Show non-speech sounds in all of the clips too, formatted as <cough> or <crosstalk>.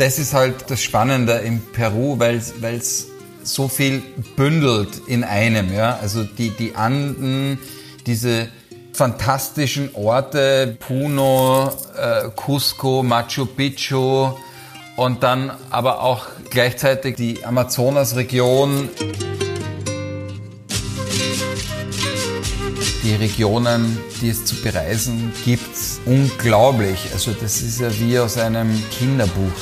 das ist halt das Spannende in Peru, weil es so viel bündelt in einem. Ja? Also die, die Anden, diese fantastischen Orte, Puno, äh, Cusco, Machu Picchu und dann aber auch gleichzeitig die Amazonasregion. Die Regionen, die es zu bereisen gibt, unglaublich. Also das ist ja wie aus einem Kinderbuch.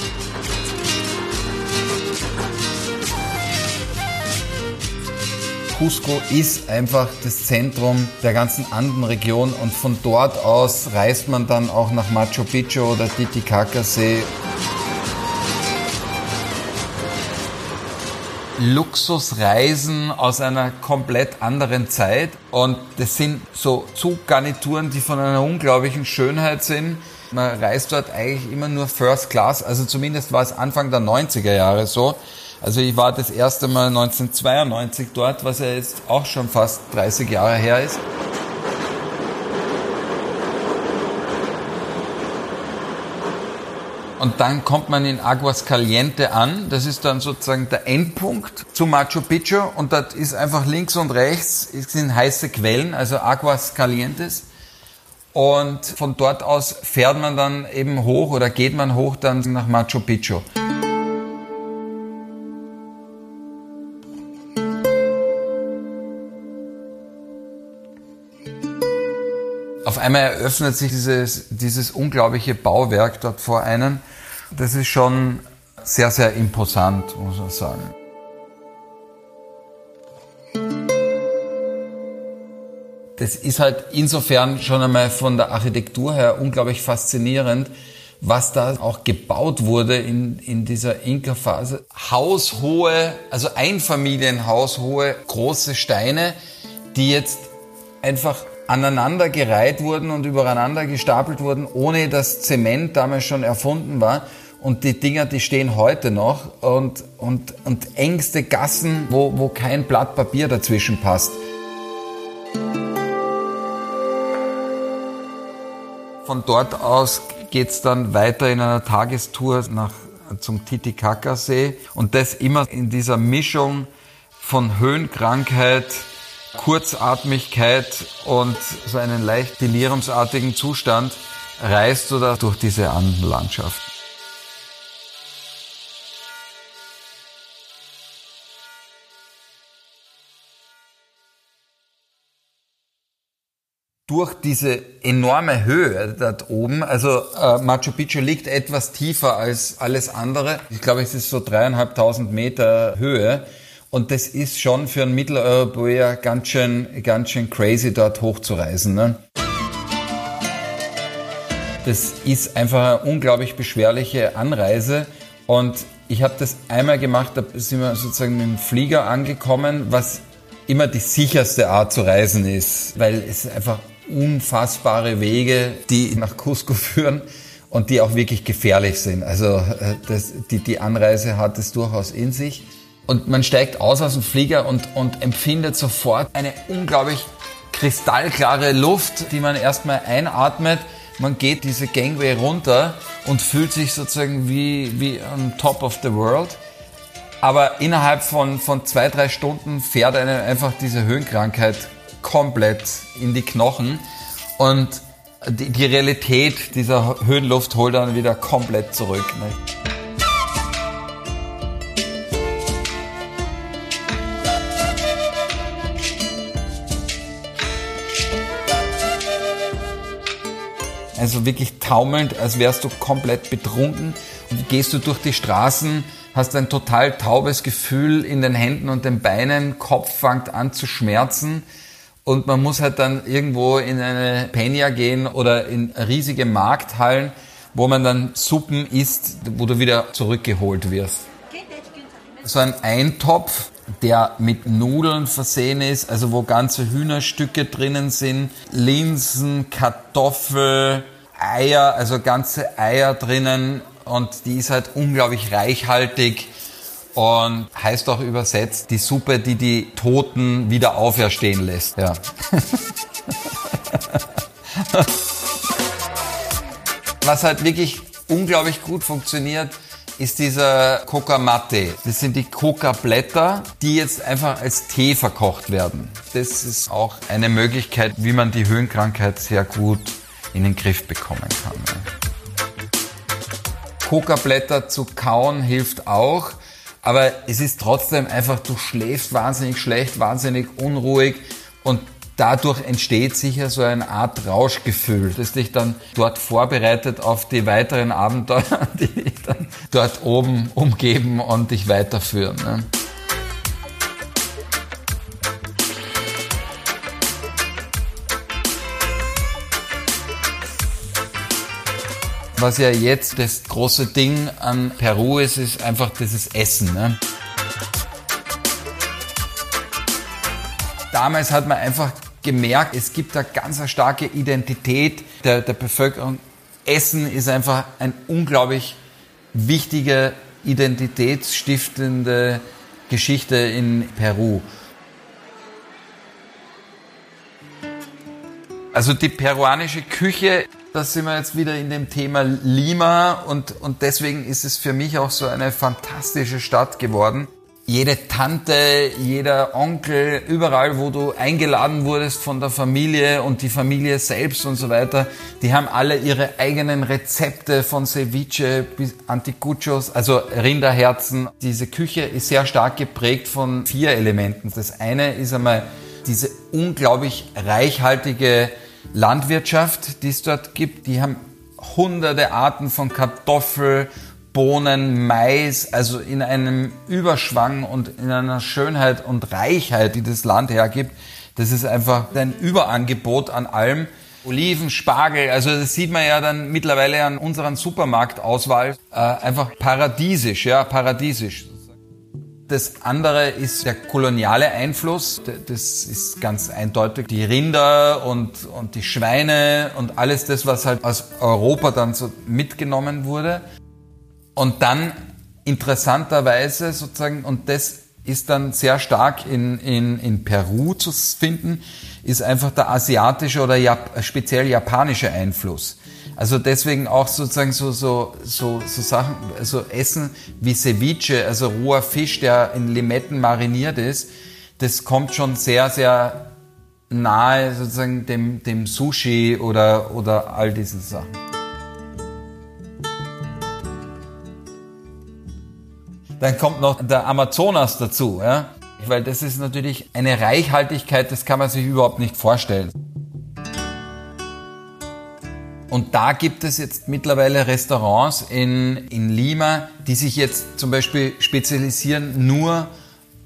Cusco ist einfach das Zentrum der ganzen Andenregion und von dort aus reist man dann auch nach Machu Picchu oder Titicacasee. Luxusreisen aus einer komplett anderen Zeit und das sind so Zuggarnituren, die von einer unglaublichen Schönheit sind. Man reist dort eigentlich immer nur First Class, also zumindest war es Anfang der 90er Jahre so. Also ich war das erste Mal 1992 dort, was ja jetzt auch schon fast 30 Jahre her ist. Und dann kommt man in Aguas Caliente an. Das ist dann sozusagen der Endpunkt zu Machu Picchu. Und dort ist einfach links und rechts sind heiße Quellen, also Aguas Calientes. Und von dort aus fährt man dann eben hoch oder geht man hoch dann nach Machu Picchu. Einmal eröffnet sich dieses, dieses unglaubliche Bauwerk dort vor einem. Das ist schon sehr, sehr imposant, muss man sagen. Das ist halt insofern schon einmal von der Architektur her unglaublich faszinierend, was da auch gebaut wurde in, in dieser Inka-Phase. Haushohe, also Einfamilienhaushohe, große Steine, die jetzt einfach aneinandergereiht wurden und übereinander gestapelt wurden, ohne dass Zement damals schon erfunden war. Und die Dinger, die stehen heute noch und, und, und engste Gassen, wo, wo kein Blatt Papier dazwischen passt. Von dort aus geht's dann weiter in einer Tagestour nach, zum Titicacasee und das immer in dieser Mischung von Höhenkrankheit, Kurzatmigkeit und so einen leicht deliriumsartigen Zustand reist du da durch diese Andenlandschaft. durch diese enorme Höhe dort oben, also äh, Machu Picchu liegt etwas tiefer als alles andere. Ich glaube, es ist so dreieinhalbtausend Meter Höhe. Und das ist schon für einen Mitteleuropäer ganz schön, ganz schön crazy, dort hochzureisen. Ne? Das ist einfach eine unglaublich beschwerliche Anreise. Und ich habe das einmal gemacht, da sind wir sozusagen mit dem Flieger angekommen, was immer die sicherste Art zu reisen ist, weil es einfach unfassbare Wege, die nach Cusco führen und die auch wirklich gefährlich sind. Also äh, das, die, die Anreise hat es durchaus in sich. Und man steigt aus aus dem Flieger und, und empfindet sofort eine unglaublich kristallklare Luft, die man erstmal einatmet. Man geht diese Gangway runter und fühlt sich sozusagen wie, wie on top of the world. Aber innerhalb von, von zwei, drei Stunden fährt einem einfach diese Höhenkrankheit komplett in die Knochen. Und die, die Realität dieser Höhenluft holt dann wieder komplett zurück. Ne? Also wirklich taumelnd, als wärst du komplett betrunken. Und gehst du durch die Straßen, hast ein total taubes Gefühl in den Händen und den Beinen, Kopf fängt an zu schmerzen. Und man muss halt dann irgendwo in eine Peña gehen oder in riesige Markthallen, wo man dann Suppen isst, wo du wieder zurückgeholt wirst. So ein Eintopf, der mit Nudeln versehen ist, also wo ganze Hühnerstücke drinnen sind, Linsen, Kartoffel, Eier, also ganze Eier drinnen und die ist halt unglaublich reichhaltig und heißt auch übersetzt die Suppe, die die Toten wieder auferstehen lässt. Ja. <laughs> Was halt wirklich unglaublich gut funktioniert, ist dieser Coca Mate. Das sind die Coca-Blätter, die jetzt einfach als Tee verkocht werden. Das ist auch eine Möglichkeit, wie man die Höhenkrankheit sehr gut in den Griff bekommen kann. Coca-Blätter zu kauen hilft auch, aber es ist trotzdem einfach, du schläfst wahnsinnig schlecht, wahnsinnig unruhig und dadurch entsteht sicher so eine Art Rauschgefühl, das dich dann dort vorbereitet auf die weiteren Abenteuer, <laughs> die dich dann dort oben umgeben und dich weiterführen. Ne? Was ja jetzt das große Ding an Peru ist, ist einfach dieses Essen. Ne? Damals hat man einfach gemerkt, es gibt da ganz eine starke Identität der, der Bevölkerung. Essen ist einfach ein unglaublich wichtige, identitätsstiftende Geschichte in Peru. Also die peruanische Küche da sind wir jetzt wieder in dem Thema Lima und, und deswegen ist es für mich auch so eine fantastische Stadt geworden. Jede Tante, jeder Onkel, überall, wo du eingeladen wurdest von der Familie und die Familie selbst und so weiter, die haben alle ihre eigenen Rezepte von Ceviche bis Anticuchos, also Rinderherzen. Diese Küche ist sehr stark geprägt von vier Elementen. Das eine ist einmal diese unglaublich reichhaltige Landwirtschaft, die es dort gibt. Die haben hunderte Arten von Kartoffel, Bohnen, Mais, also in einem Überschwang und in einer Schönheit und Reichheit, die das Land hergibt. Das ist einfach ein Überangebot an allem. Oliven, Spargel, also das sieht man ja dann mittlerweile an unseren Supermarktauswahl. Äh, einfach paradiesisch, ja, paradiesisch. Das andere ist der koloniale Einfluss. Das ist ganz eindeutig. Die Rinder und, und die Schweine und alles das, was halt aus Europa dann so mitgenommen wurde. Und dann interessanterweise sozusagen, und das ist dann sehr stark in, in, in Peru zu finden, ist einfach der asiatische oder Jap speziell japanische Einfluss. Also deswegen auch sozusagen so, so, so, so Sachen, also Essen wie Ceviche, also roher Fisch, der in Limetten mariniert ist, das kommt schon sehr, sehr nahe sozusagen dem, dem Sushi oder, oder all diesen Sachen. Dann kommt noch der Amazonas dazu, ja? weil das ist natürlich eine Reichhaltigkeit, das kann man sich überhaupt nicht vorstellen. Und da gibt es jetzt mittlerweile Restaurants in, in Lima, die sich jetzt zum Beispiel spezialisieren nur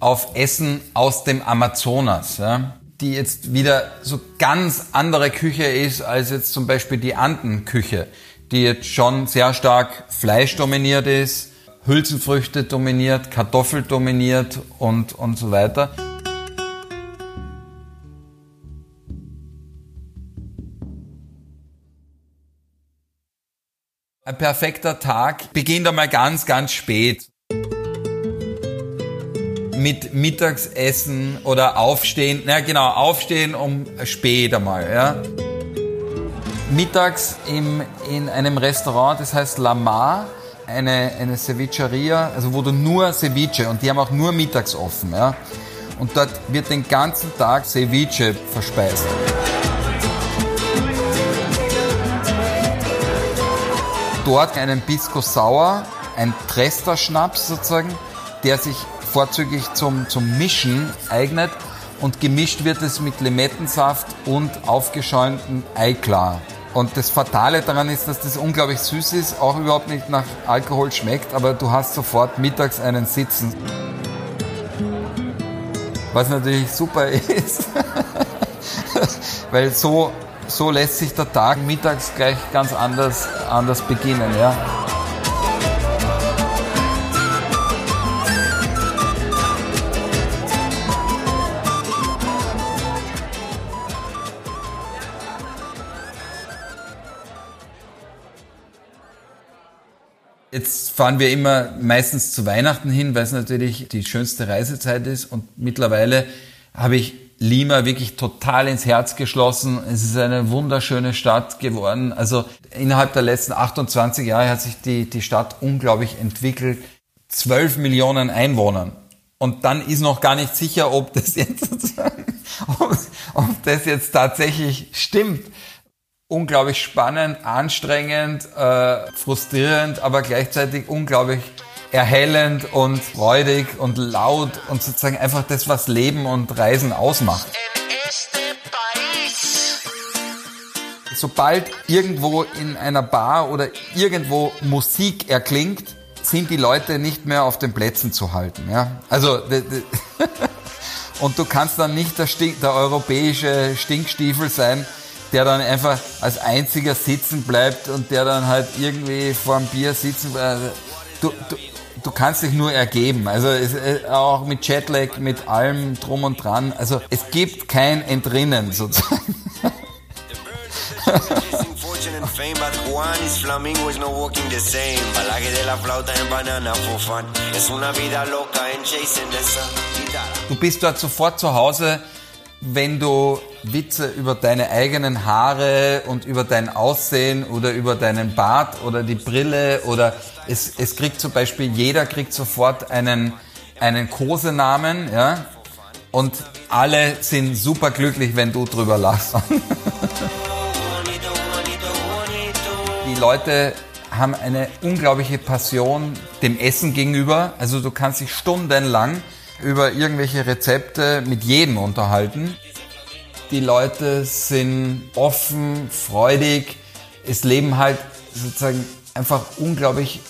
auf Essen aus dem Amazonas. Ja? Die jetzt wieder so ganz andere Küche ist als jetzt zum Beispiel die Andenküche, die jetzt schon sehr stark Fleisch dominiert ist, Hülsenfrüchte dominiert, Kartoffel dominiert und, und so weiter. Ein perfekter Tag beginnt einmal ganz, ganz spät. Mit Mittagsessen oder Aufstehen. Na genau, Aufstehen um spät einmal. Ja. Mittags im, in einem Restaurant, das heißt La Mar, eine, eine Cevicheria, also wo du nur Ceviche und die haben auch nur mittags offen. Ja. Und dort wird den ganzen Tag Ceviche verspeist. dort einen Pisco Sauer, ein Trester Schnaps sozusagen, der sich vorzüglich zum, zum Mischen eignet und gemischt wird es mit Limettensaft und aufgeschäumtem Eiklar. Und das Fatale daran ist, dass das unglaublich süß ist, auch überhaupt nicht nach Alkohol schmeckt, aber du hast sofort mittags einen Sitzen. Was natürlich super <laughs> ist, weil so so lässt sich der Tag mittags gleich ganz anders, anders beginnen. Ja. Jetzt fahren wir immer meistens zu Weihnachten hin, weil es natürlich die schönste Reisezeit ist. Und mittlerweile habe ich Lima wirklich total ins Herz geschlossen. Es ist eine wunderschöne Stadt geworden. Also innerhalb der letzten 28 Jahre hat sich die, die Stadt unglaublich entwickelt. 12 Millionen Einwohnern. Und dann ist noch gar nicht sicher, ob das jetzt, <laughs> ob, ob das jetzt tatsächlich stimmt. Unglaublich spannend, anstrengend, äh, frustrierend, aber gleichzeitig unglaublich erhellend und freudig und laut und sozusagen einfach das, was Leben und Reisen ausmacht. Sobald irgendwo in einer Bar oder irgendwo Musik erklingt, sind die Leute nicht mehr auf den Plätzen zu halten. Ja? Also <laughs> und du kannst dann nicht der, der europäische Stinkstiefel sein, der dann einfach als einziger sitzen bleibt und der dann halt irgendwie vor dem Bier sitzen bleibt. Du, du, du kannst dich nur ergeben. Also es, äh, auch mit Jetlag, mit allem drum und dran. Also es gibt kein Entrinnen sozusagen. <laughs> Du bist dort sofort zu Hause, wenn du Witze über deine eigenen Haare und über dein Aussehen oder über deinen Bart oder die Brille oder es, es kriegt zum Beispiel, jeder kriegt sofort einen, einen Kosenamen, ja, und alle sind super glücklich, wenn du drüber lachst. <laughs> Die Leute haben eine unglaubliche Passion dem Essen gegenüber. Also du kannst dich stundenlang über irgendwelche Rezepte mit jedem unterhalten. Die Leute sind offen, freudig. Es leben halt sozusagen einfach unglaublich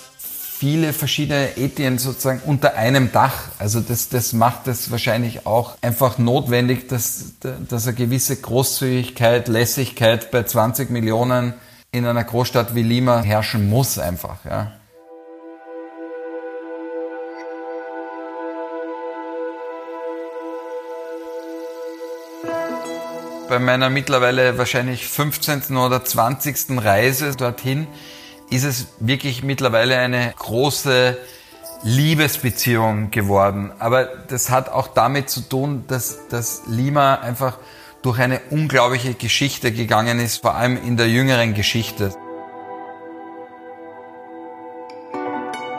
viele verschiedene Ethien sozusagen unter einem Dach. Also das, das macht es wahrscheinlich auch einfach notwendig, dass, dass eine gewisse Großzügigkeit, Lässigkeit bei 20 Millionen in einer Großstadt wie Lima herrschen muss einfach. Ja. Bei meiner mittlerweile wahrscheinlich 15. oder 20. Reise dorthin ist es wirklich mittlerweile eine große Liebesbeziehung geworden. Aber das hat auch damit zu tun, dass, dass Lima einfach durch eine unglaubliche Geschichte gegangen ist, vor allem in der jüngeren Geschichte.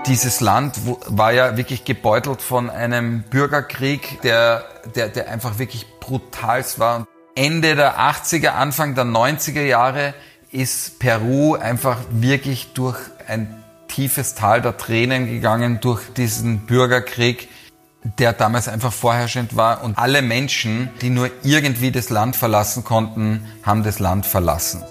Dieses Land war ja wirklich gebeutelt von einem Bürgerkrieg, der, der, der einfach wirklich brutal war. Ende der 80er, Anfang der 90er Jahre ist Peru einfach wirklich durch ein tiefes Tal der Tränen gegangen, durch diesen Bürgerkrieg, der damals einfach vorherrschend war. Und alle Menschen, die nur irgendwie das Land verlassen konnten, haben das Land verlassen.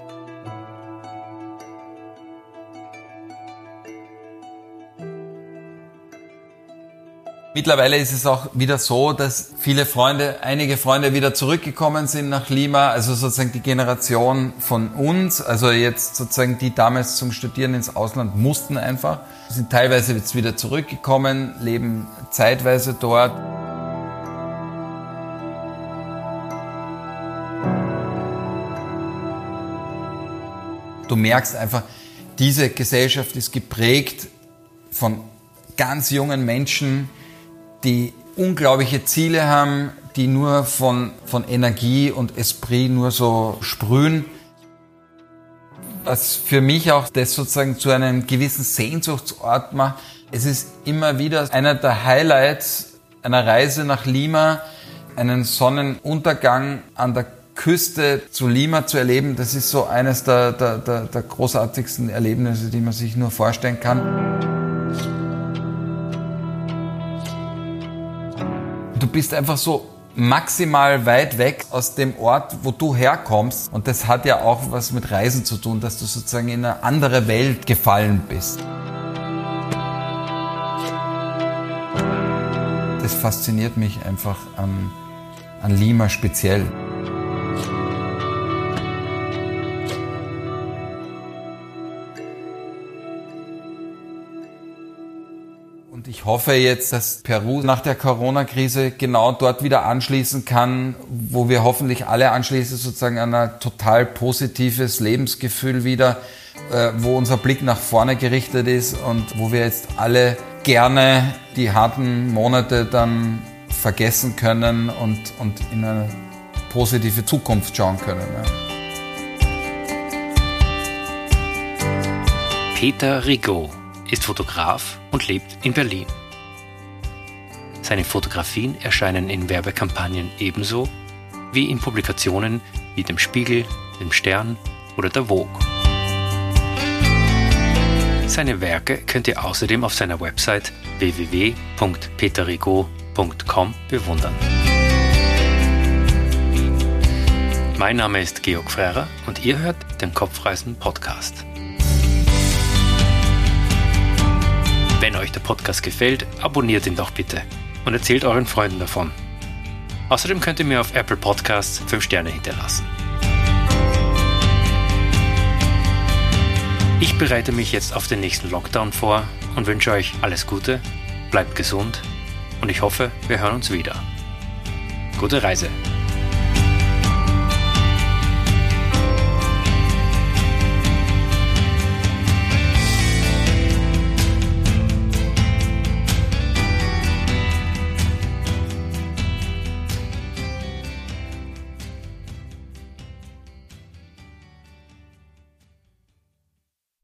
Mittlerweile ist es auch wieder so, dass viele Freunde, einige Freunde wieder zurückgekommen sind nach Lima, also sozusagen die Generation von uns, also jetzt sozusagen die damals zum Studieren ins Ausland mussten einfach, sind teilweise jetzt wieder zurückgekommen, leben zeitweise dort. Du merkst einfach, diese Gesellschaft ist geprägt von ganz jungen Menschen, die unglaubliche Ziele haben, die nur von, von Energie und Esprit nur so sprühen. Was für mich auch das sozusagen zu einem gewissen Sehnsuchtsort macht. Es ist immer wieder einer der Highlights einer Reise nach Lima, einen Sonnenuntergang an der Küste zu Lima zu erleben. Das ist so eines der, der, der, der großartigsten Erlebnisse, die man sich nur vorstellen kann. Du bist einfach so maximal weit weg aus dem Ort, wo du herkommst. Und das hat ja auch was mit Reisen zu tun, dass du sozusagen in eine andere Welt gefallen bist. Das fasziniert mich einfach an, an Lima speziell. Ich hoffe jetzt, dass Peru nach der Corona-Krise genau dort wieder anschließen kann, wo wir hoffentlich alle anschließen, sozusagen an ein total positives Lebensgefühl wieder, äh, wo unser Blick nach vorne gerichtet ist und wo wir jetzt alle gerne die harten Monate dann vergessen können und, und in eine positive Zukunft schauen können. Peter Rigaud ist Fotograf und lebt in Berlin. Seine Fotografien erscheinen in Werbekampagnen ebenso wie in Publikationen wie dem Spiegel, dem Stern oder der Vogue. Seine Werke könnt ihr außerdem auf seiner Website www.peterigo.com bewundern. Mein Name ist Georg Freyrer und ihr hört den Kopfreisen Podcast. Wenn euch der Podcast gefällt, abonniert ihn doch bitte und erzählt euren Freunden davon. Außerdem könnt ihr mir auf Apple Podcasts 5 Sterne hinterlassen. Ich bereite mich jetzt auf den nächsten Lockdown vor und wünsche euch alles Gute, bleibt gesund und ich hoffe, wir hören uns wieder. Gute Reise!